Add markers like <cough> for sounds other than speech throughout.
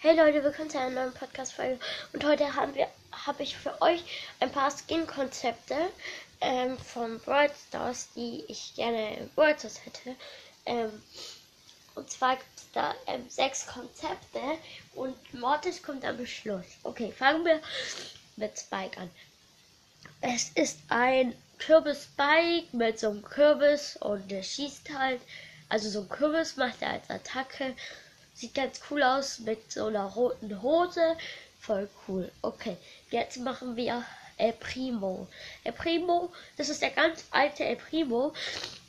Hey Leute, willkommen zu einer neuen Podcast-Folge. Und heute haben wir, habe ich für euch ein paar Skin-Konzepte ähm, von Brawl Stars, die ich gerne in Brawl Stars hätte. Ähm, und zwar gibt es da ähm, sechs Konzepte und Mortis kommt am Schluss. Okay, fangen wir mit Spike an. Es ist ein Kürbis-Spike mit so einem Kürbis und der schießt halt. Also so ein Kürbis macht er als Attacke Sieht ganz cool aus mit so einer roten Hose. Voll cool. Okay, jetzt machen wir El Primo. El Primo, das ist der ganz alte El Primo.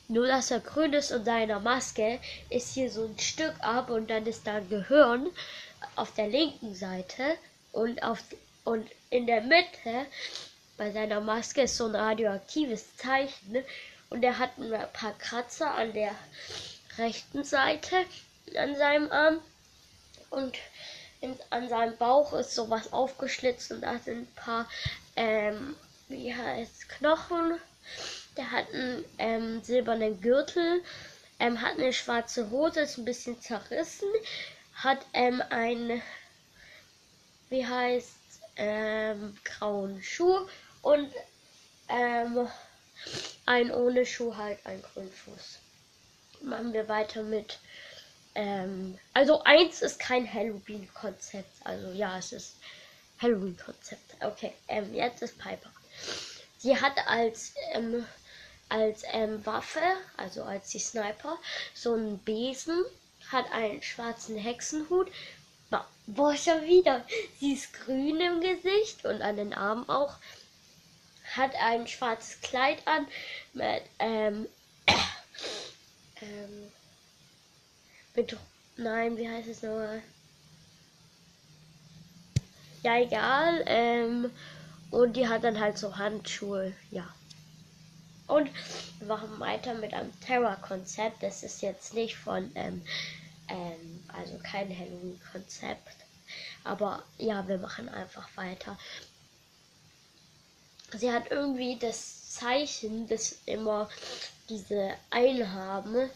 Nur dass er grün ist und seiner Maske ist hier so ein Stück ab und dann ist da ein Gehirn auf der linken Seite und auf und in der Mitte bei seiner Maske ist so ein radioaktives Zeichen und er hat ein paar Kratzer an der rechten Seite an seinem Arm und an seinem Bauch ist sowas aufgeschlitzt und da sind ein paar, ähm, wie heißt Knochen. Der hat einen ähm, silbernen Gürtel, ähm, hat eine schwarze Hose, ist ein bisschen zerrissen, hat ähm, ein, wie heißt, ähm, grauen Schuh und ähm, ein ohne Schuh halt ein Grünfuß. Machen wir weiter mit ähm, also eins ist kein Halloween-Konzept. Also ja, es ist Halloween-Konzept. Okay, ähm, jetzt ist Piper. Sie hat als ähm, als ähm, Waffe, also als die Sniper, so einen Besen, hat einen schwarzen Hexenhut. Boah, schon wieder. Sie ist grün im Gesicht und an den Armen auch. Hat ein schwarzes Kleid an mit ähm, <clears throat> ähm, mit. Nein, wie heißt es nochmal? Ja, egal. Ähm, und die hat dann halt so Handschuhe. Ja. Und wir machen weiter mit einem Terror-Konzept. Das ist jetzt nicht von, ähm, ähm, also kein Halloween-Konzept. Aber ja, wir machen einfach weiter. Sie hat irgendwie das Zeichen, das immer diese Einhaben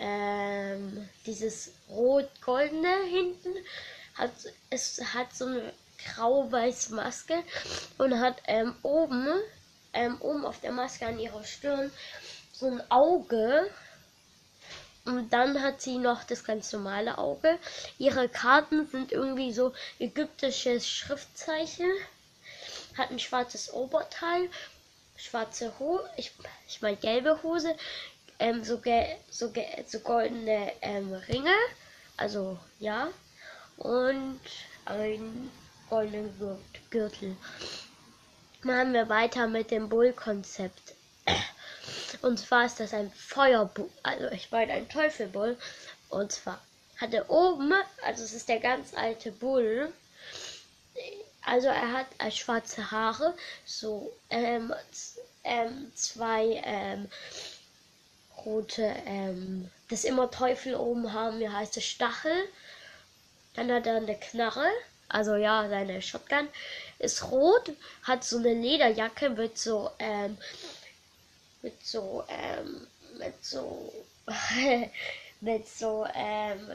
ähm, dieses rot-goldene hinten hat es hat so eine grau-weiße Maske und hat ähm, oben ähm, oben auf der Maske an ihrer Stirn so ein Auge und dann hat sie noch das ganz normale Auge. Ihre Karten sind irgendwie so ägyptisches Schriftzeichen. Hat ein schwarzes Oberteil, schwarze Hose, ich, ich meine gelbe Hose, ähm, so, so, so goldene ähm, Ringe. Also ja. Und ein goldenen Gürtel. Machen wir weiter mit dem Bull-Konzept. <clears throat> Und zwar ist das ein Feuerbull, also ich meine ein Teufelbull. Und zwar hat er oben, also es ist der ganz alte Bull, also er hat äh, schwarze Haare, so ähm, ähm, zwei ähm, rote, ähm, das immer Teufel oben haben, wie heißt es, Stachel. Dann hat er eine Knarre, also ja, seine Shotgun ist rot, hat so eine Lederjacke mit so, ähm, mit so, ähm, mit so, <laughs> mit so, ähm,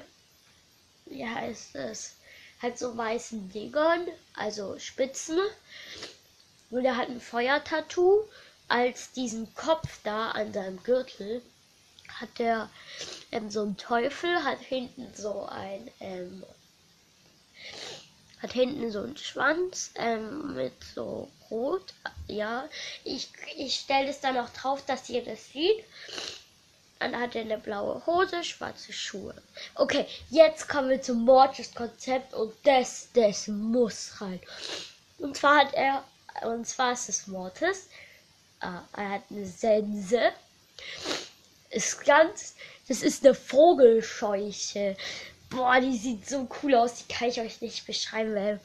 wie heißt es, halt so weißen Dingern, also Spitzen. Und er hat ein Feuertattoo als diesen Kopf da an seinem Gürtel hat der ähm, so einen Teufel, hat hinten so ein, ähm, hat hinten so einen Schwanz ähm, mit so rot. Ja, ich, ich stelle es dann auch drauf, dass ihr das sieht. Dann hat er eine blaue Hose, schwarze Schuhe. Okay, jetzt kommen wir zum Mortis-Konzept und das, das muss rein. Und zwar hat er, und zwar ist es Mortis. Ah, er hat eine Sense ist ganz. Das ist eine Vogelscheuche. Boah, die sieht so cool aus. Die kann ich euch nicht beschreiben. Weil,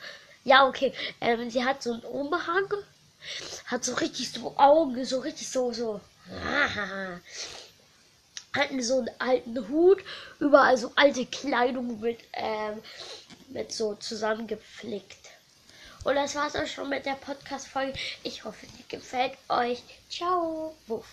ja, okay. Ähm, sie hat so einen Umhang. Hat so richtig so Augen, so richtig so, so. <laughs> Hatten so einen alten Hut, überall so alte Kleidung mit, ähm, mit so zusammengepflickt. Und das war's auch schon mit der Podcast-Folge. Ich hoffe, die gefällt euch. Ciao. Wuff.